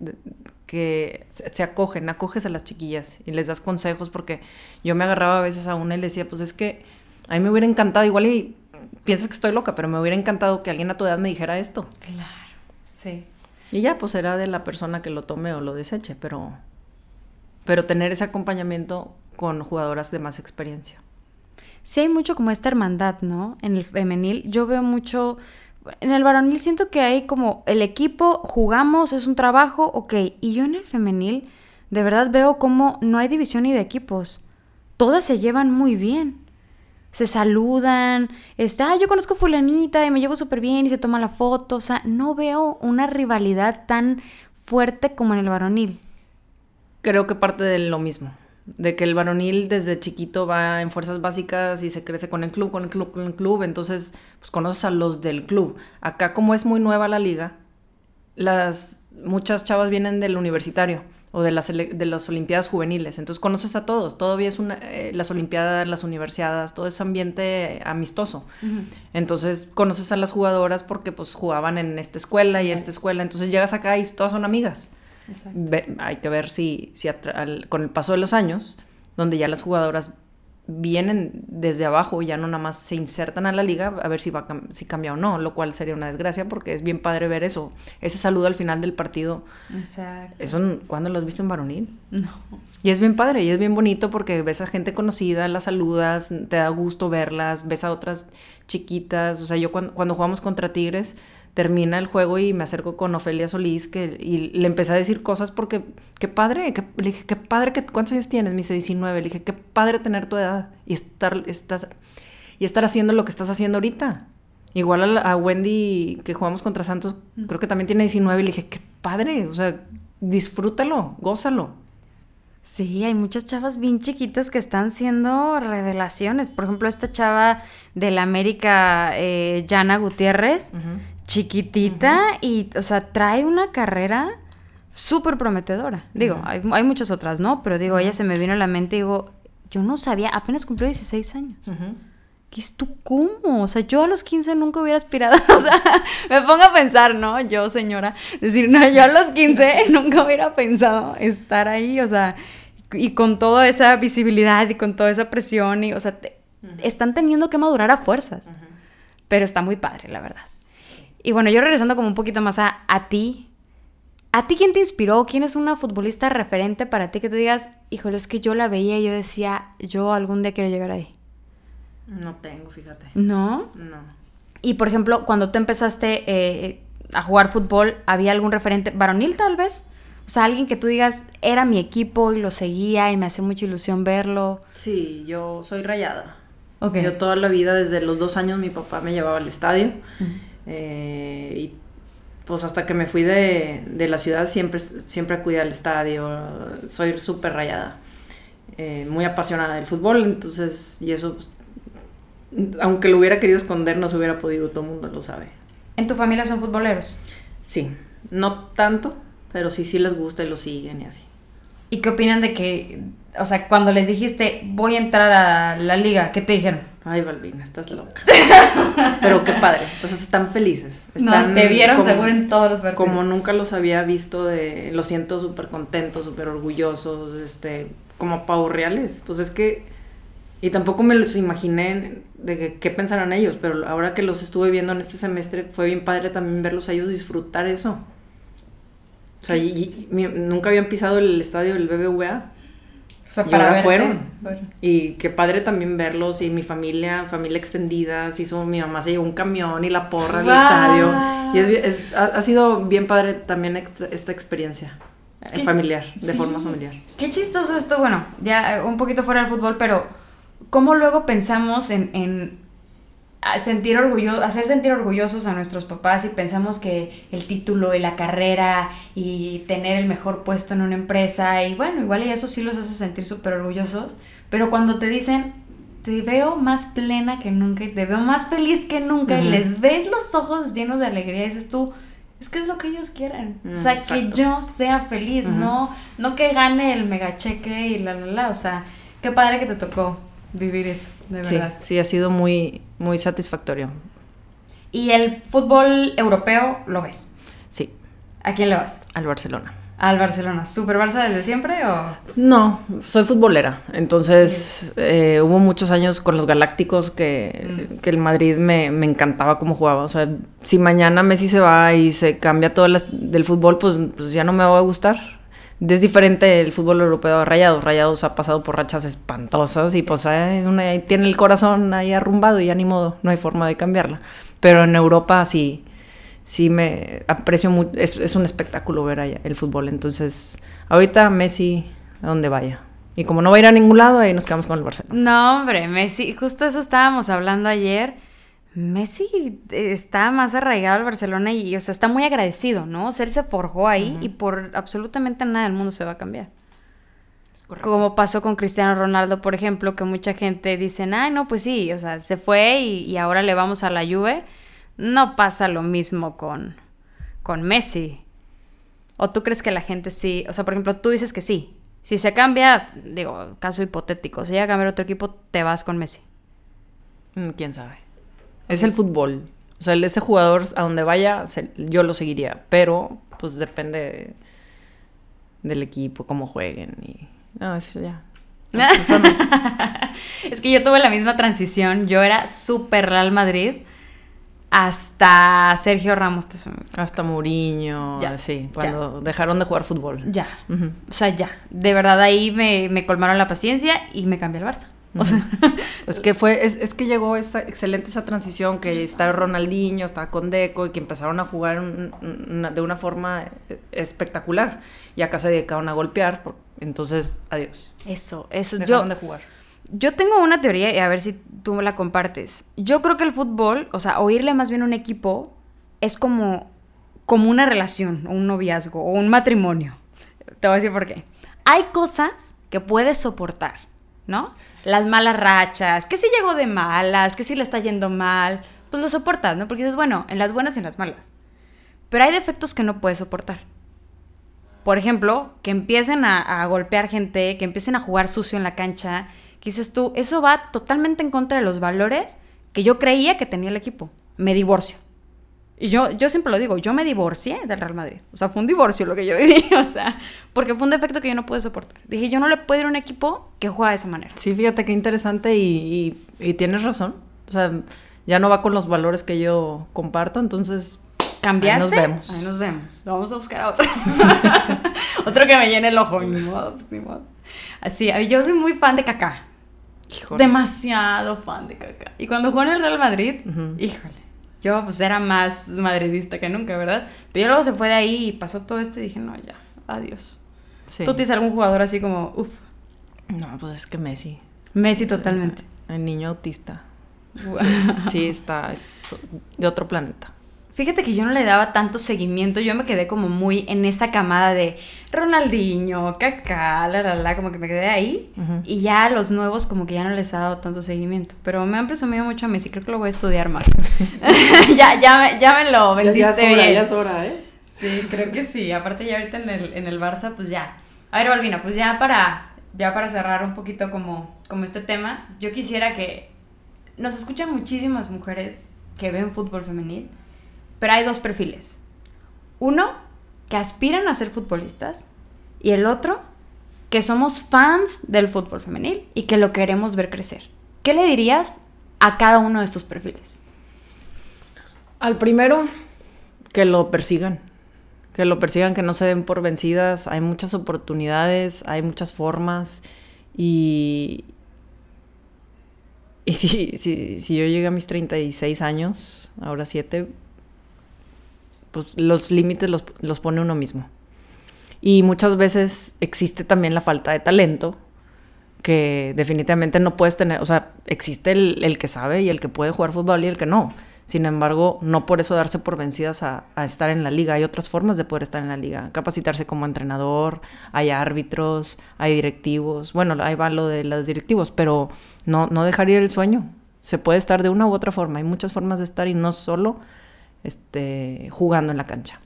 que se se acogen, acoges a las chiquillas y les das consejos porque yo me agarraba a veces a una y le decía, pues es que a mí me hubiera encantado, igual y piensas que estoy loca, pero me hubiera encantado que alguien a tu edad me dijera esto. Claro, sí. Y ya, pues será de la persona que lo tome o lo deseche, pero, pero tener ese acompañamiento con jugadoras de más experiencia. Sí hay mucho como esta hermandad, ¿no? En el femenil yo veo mucho... En el varonil siento que hay como el equipo, jugamos, es un trabajo, ok. Y yo en el femenil de verdad veo como no hay división ni de equipos. Todas se llevan muy bien. Se saludan, está, ah, yo conozco a fulanita y me llevo súper bien y se toma la foto. O sea, no veo una rivalidad tan fuerte como en el varonil. Creo que parte de lo mismo, de que el varonil desde chiquito va en fuerzas básicas y se crece con el club, con el club, con el club, entonces pues conoces a los del club. Acá como es muy nueva la liga, las muchas chavas vienen del universitario o de las, de las olimpiadas juveniles, entonces conoces a todos, todavía es una, eh, las olimpiadas, las universidades, todo ese ambiente amistoso. Entonces conoces a las jugadoras porque pues jugaban en esta escuela y esta escuela, entonces llegas acá y todas son amigas. Ve- hay que ver si, si al- con el paso de los años, donde ya las jugadoras vienen desde abajo y ya no nada más se insertan a la liga, a ver si, va si cambia o no, lo cual sería una desgracia porque es bien padre ver eso, ese saludo al final del partido, Exacto. eso ¿cuándo lo has visto en varonil? No. Y es bien padre y es bien bonito porque ves a gente conocida, las saludas, te da gusto verlas, ves a otras chiquitas. O sea, yo cuando, cuando jugamos contra Tigres, termina el juego y me acerco con Ofelia Solís que, y le empecé a decir cosas porque, qué padre, que, le dije, qué padre, que, ¿cuántos años tienes? Me dice 19. Le dije, qué padre tener tu edad y estar, estás, y estar haciendo lo que estás haciendo ahorita. Igual a, la- a Wendy, que jugamos contra Santos, creo que también tiene 19. Y le dije, qué padre, o sea, disfrútalo, gózalo. Sí, hay muchas chavas bien chiquitas que están siendo revelaciones. Por ejemplo, esta chava de la América, eh, Yana Gutiérrez, chiquitita y, o sea, trae una carrera súper prometedora. Digo, hay, hay muchas otras, ¿no? Pero digo, ella se me vino a la mente y digo, yo no sabía, apenas cumplió 16 años. ¿Qué es tú cómo? O sea, yo a los 15 nunca hubiera aspirado. O sea, me pongo a pensar, ¿no? Yo, señora, decir, no, yo a los 15 nunca hubiera pensado estar ahí, o sea, y con toda esa visibilidad y con toda esa presión, y, o sea, te- están teniendo que madurar a fuerzas. Pero está muy padre, la verdad. Y bueno, yo regresando como un poquito más a, a ti. ¿A ti quién te inspiró? ¿Quién es una futbolista referente para ti que tú digas, híjole, es que yo la veía y yo decía, yo algún día quiero llegar ahí? No tengo, fíjate. ¿No? No. Y por ejemplo, cuando tú empezaste, eh, a jugar fútbol, ¿había algún referente varonil tal vez? O sea, alguien que tú digas, era mi equipo y lo seguía y me hacía mucha ilusión verlo. Sí, yo soy rayada. Ok. Yo toda la vida, desde los dos años, mi papá me llevaba al estadio. Eh, y pues hasta que me fui de, de la ciudad siempre, siempre acudí al estadio. Soy súper rayada. Eh, muy apasionada del fútbol, entonces, y eso, pues, aunque lo hubiera querido esconder, no se hubiera podido, todo el mundo lo sabe. ¿En tu familia son futboleros? Sí, no tanto, pero sí, sí les gusta y lo siguen y así. ¿Y qué opinan de que, o sea, cuando les dijiste, voy a entrar a la liga, ¿qué te dijeron? Ay, Balbina, estás loca. Pero qué padre. Entonces están felices. no, Están te vieron como- seguro en todos los partidos. Como nunca los había visto, de, los siento súper contentos, súper orgullosos, este, como pavos reales. Pues es que, y tampoco me los imaginé de que- qué pensarán ellos, pero ahora que los estuve viendo en este semestre, fue bien padre también verlos a ellos disfrutar eso. O sea, y- y- mi- nunca habían pisado el estadio del BBVA. O sea, y ahora verte. fueron. Bueno. Y qué padre también verlos y mi familia, familia extendida, se hizo, mi mamá se llevó un camión y la porra al ¡Guau! estadio. Y es, ha, ha sido bien padre también esta, esta experiencia eh, Qué- familiar, de sí. forma familiar. Qué chistoso esto, bueno, ya eh, un poquito fuera del fútbol, pero ¿cómo luego pensamos en, sentir orgullo, hacer sentir orgullosos a nuestros papás y pensamos que el título y la carrera y tener el mejor puesto en una empresa y bueno, igual y eso sí los hace sentir súper orgullosos, pero cuando te dicen, te veo más plena que nunca y te veo más feliz que nunca y les ves los ojos llenos de alegría y dices tú, es que es lo que ellos quieren. o Mm, sea, exacto. que yo sea feliz, no, no que gane el megacheque y la, la, la. O sea, qué padre que te tocó vivir eso, de Sí, verdad. sí, ha sido muy, muy satisfactorio. Y el fútbol europeo lo ves. Sí, ¿A quién le vas? al Barcelona. Al Barcelona. ¿Super Barça desde siempre o...? No, soy futbolera. Entonces, eh, hubo muchos años con los Galácticos que, Mm. que el Madrid me, me encantaba cómo jugaba. O sea, si mañana Messi se va y se cambia todo las- del fútbol, pues, pues ya no me va a gustar. Es diferente el fútbol europeo a Rayados. Rayados ha pasado por rachas espantosas y Sí. pues eh, una- tiene el corazón ahí arrumbado y ya ni modo, no hay forma de cambiarla. Pero en Europa sí, sí me aprecio mucho, es, es un espectáculo ver allá el fútbol. Entonces, ahorita Messi a donde vaya. Y como no va a ir a ningún lado, ahí nos quedamos con el Barcelona. No, hombre, Messi, justo eso estábamos hablando ayer. Messi está más arraigado al Barcelona y, o sea, está muy agradecido, ¿no? O sea, él se forjó ahí y por absolutamente nada del mundo se va a cambiar. Es correcto. Como pasó con Cristiano Ronaldo, por ejemplo, que mucha gente dice, ay, no, pues sí, o sea, se fue y, y ahora le vamos a la Juve. No pasa lo mismo con, con Messi. ¿O tú crees que la gente sí? O sea, por ejemplo, tú dices que sí. Si se cambia, digo, caso hipotético, si llega a cambiar otro equipo, te vas con Messi. Mm, ¿Quién sabe? Es el fútbol. O sea, ese jugador a donde vaya, se- yo lo seguiría. Pero, pues depende del equipo, cómo jueguen y... No, eso ya. Eso no es- Es que yo tuve la misma transición. Yo era súper Real Madrid hasta Sergio Ramos. Hasta Mourinho, Ya, sí, ya. cuando dejaron de jugar fútbol. Ya. O sea, ya. De verdad ahí me, me colmaron la paciencia y me cambié al Barça. O sea, Es que fue, es, es que llegó esa excelente esa transición, que estaba Ronaldinho, estaba con Deco, y que empezaron a jugar un- una- de una forma eh, espectacular. Y acá se dedicaron a golpear, por- entonces, adiós. eso, eso. Yo, Dejaron de jugar. yo tengo una teoría y a ver si tú me la compartes. Yo creo que el fútbol, o sea, oírle más bien a un equipo es como, como una relación, o un noviazgo, o un matrimonio. Te voy a decir por qué. Hay cosas que puedes soportar, ¿no? Las malas rachas, que si llegó de malas, que si le está yendo mal, pues lo soportas, ¿no? Porque dices, bueno, en las buenas y en las malas. Pero hay defectos que no puedes soportar. Por ejemplo, que empiecen a, a golpear gente, que empiecen a jugar sucio en la cancha, que dices tú, eso va totalmente en contra de los valores que yo creía que tenía el equipo. Me divorcio. Y yo, yo siempre lo digo, yo me divorcié del Real Madrid. O sea, fue un divorcio lo que yo viví, o sea, porque fue un defecto que yo no pude soportar. Dije, yo no le puedo ir a un equipo que juega de esa manera. Sí, fíjate qué interesante y, y- y tienes razón. O sea, ya no va con los valores que yo comparto, entonces ¿Cambiaste? Ahí nos vemos. Ahí nos vemos. Vamos a buscar a otro. otro que me llene el ojo. Ni modo, pues ni modo. Así, yo soy muy fan de Kaká. híjole. Demasiado fan de Kaká. Y cuando jugó en el Real Madrid, Ujú. híjole, Yo pues era más madridista que nunca, ¿verdad? Pero yo luego se fue de ahí y pasó todo esto y dije, no, ya, adiós. Sí. ¿Tú tienes algún jugador así como, uff? No, pues es que Messi. Messi totalmente. El niño autista. Sí, está, es de otro planeta. Fíjate que yo no le daba tanto seguimiento, yo me quedé como muy en esa camada de Ronaldinho, Kaká, la la la, como que me quedé ahí y ya a los nuevos como que ya no les ha dado tanto seguimiento, pero me han presumido mucho a Messi, creo que lo voy a estudiar más. ya, ya, ya me lo vendiste bien. hora, ¿eh? Sí, creo que sí. Aparte ya ahorita en el, en el Barça, pues ya. A ver, Balvina, pues ya para, ya para cerrar un poquito como, como este tema, yo quisiera que nos escuchan muchísimas mujeres que ven fútbol femenil, pero hay dos perfiles. Uno, que aspiran a ser futbolistas, y el otro, que somos fans del fútbol femenil y que lo queremos ver crecer. ¿Qué le dirías a cada uno de estos perfiles? Al primero, que lo persigan. Que lo persigan, que no se den por vencidas. Hay muchas oportunidades, hay muchas formas. Y. Y si, si, si yo llegué a mis 36 años, ahora 7, pues los límites los, los pone uno mismo. Y muchas veces existe también la falta de talento, que definitivamente no puedes tener, o sea, existe el, el que sabe y el que puede jugar fútbol y el que no. Sin embargo, no por eso darse por vencidas a, estar en la liga. Hay otras formas de poder estar en la liga. Capacitarse como entrenador, hay árbitros, hay directivos. Bueno, ahí va lo de los directivos, pero no, no dejar ir el sueño. Se puede estar de una u otra forma. Hay muchas formas de estar y no solo este, jugando en la cancha.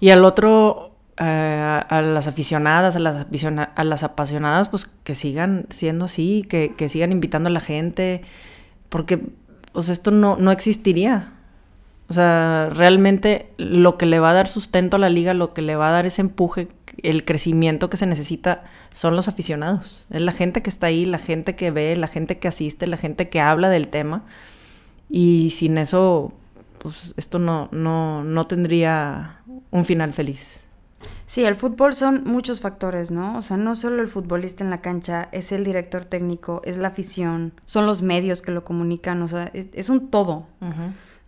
Y al otro, eh, a las aficionadas, a las, a las apasionadas, pues que sigan siendo así, que, que sigan invitando a la gente, porque pues esto no, no existiría. O sea, realmente lo que le va a dar sustento a la liga, lo que le va a dar ese empuje, el crecimiento que se necesita, son los aficionados. Es la gente que está ahí, la gente que ve, la gente que asiste, la gente que habla del tema. Y sin eso, pues esto no, no, no tendría un final feliz. Sí, el fútbol son muchos factores, ¿no? O sea, no solo el futbolista en la cancha, es el director técnico, es la afición, son los medios que lo comunican, o sea, es, es un todo,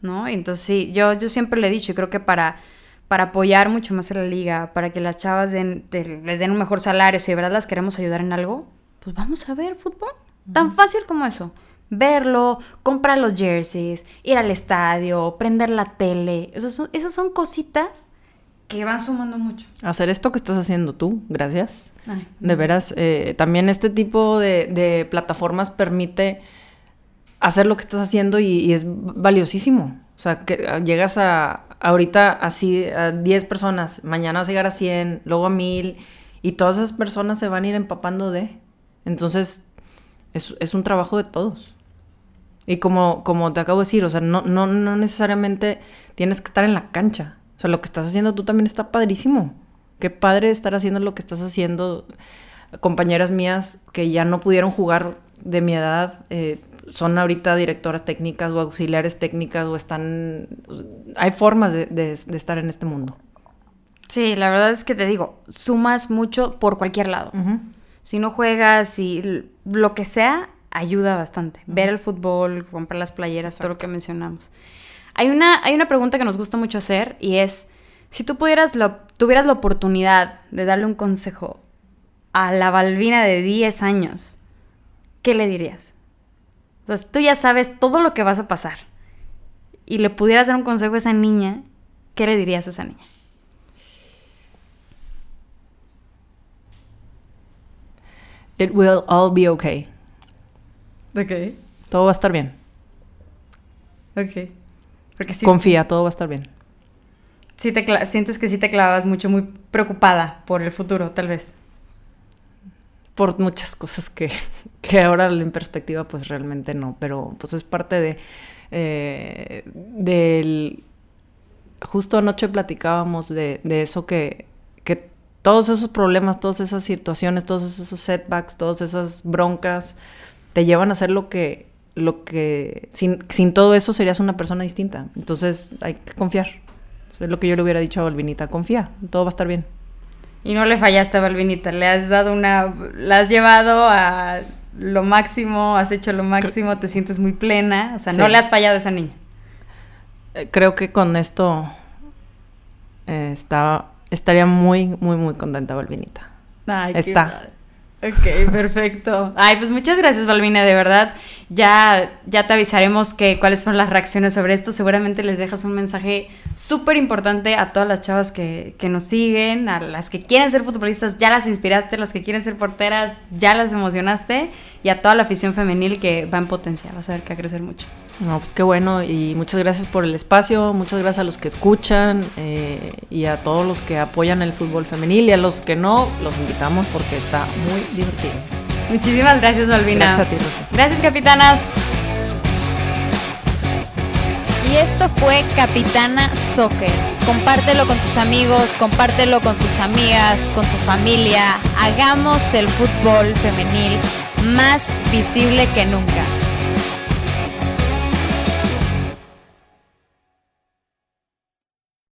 ¿no? Entonces sí, yo, yo siempre le he dicho, y creo que para, para apoyar mucho más a la liga, para que las chavas den, les den un mejor salario, si de verdad las queremos ayudar en algo, pues vamos a ver fútbol. Tan fácil como eso. Verlo, comprar los jerseys, ir al estadio, prender la tele. Esas son, esas son cositas que van sumando mucho. Hacer esto que estás haciendo tú, gracias. Ay, De veras, eh, también este tipo de, de plataformas permite hacer lo que estás haciendo y, y es valiosísimo. O sea, que ah, llegas a ahorita así a 10 personas, mañana vas a llegar a 100, luego a 1000 y todas esas personas se van a ir empapando de. Entonces, es, es un trabajo de todos. Y como, como te acabo de decir, o sea, no, no, no necesariamente tienes que estar en la cancha. O sea, lo que estás haciendo tú también está padrísimo. Qué padre estar haciendo lo que estás haciendo. Compañeras mías que ya no pudieron jugar de mi edad, eh, son ahorita directoras técnicas o auxiliares técnicas o están... Hay formas de, de- de estar en este mundo. Sí, la verdad es que te digo, sumas mucho por cualquier lado. Si no juegas y lo que sea, ayuda bastante. Ver el fútbol, comprar las playeras, todo lo que mencionamos. Hay una, hay una pregunta que nos gusta mucho hacer y es, si tú pudieras lo- tuvieras la oportunidad de darle un consejo a la Balbina de 10 años, ¿qué le dirías? O sea, tú ya sabes todo lo que vas a pasar y le pudieras dar un consejo a esa niña, ¿qué le dirías a esa niña? It will all be okay. Ok. Todo va a estar bien. Ok. Porque sí, Confía, todo va a estar bien. sí te sientes que sí te clavas mucho, muy preocupada por el futuro, tal vez. por muchas cosas que, que ahora en perspectiva pues realmente no, pero pues es parte de eh, del justo anoche platicábamos de, de eso que, que todos esos problemas, todas esas situaciones, todos esos setbacks, todas esas broncas te llevan a hacer lo que lo que sin, sin todo eso serías una persona distinta. Entonces hay que confiar. Es lo que yo le hubiera dicho a Balvinita, confía, todo va a estar bien. Y no le fallaste a Balvinita, le has dado una... La has llevado a lo máximo, has hecho lo máximo, te sientes muy plena, o sea, no le has fallado a esa niña. eh, creo que con esto eh, está, estaría muy, muy, muy contenta Balvinita. Ay, Está. Ok, perfecto. Ay, pues muchas gracias, Balvina, de verdad. Ya, ya te avisaremos que cuáles fueron las reacciones sobre esto. Seguramente les dejas un mensaje súper importante a todas las chavas que, que nos siguen, a las que quieren ser futbolistas, ya las inspiraste, las que quieren ser porteras, ya las emocionaste, y a toda la afición femenil que va en potencia. Vas a ver que va a crecer mucho. No, pues qué bueno y muchas gracias por el espacio, muchas gracias a los que escuchan eh, y a todos los que apoyan el fútbol femenil y a los que no, los invitamos porque está muy divertido. Muchísimas gracias, Balvina. Gracias a ti, Rosa. Gracias, capitanas. Y esto fue Capitana Soccer. Compártelo con tus amigos, compártelo con tus amigas, con tu familia. Hagamos el fútbol femenil más visible que nunca.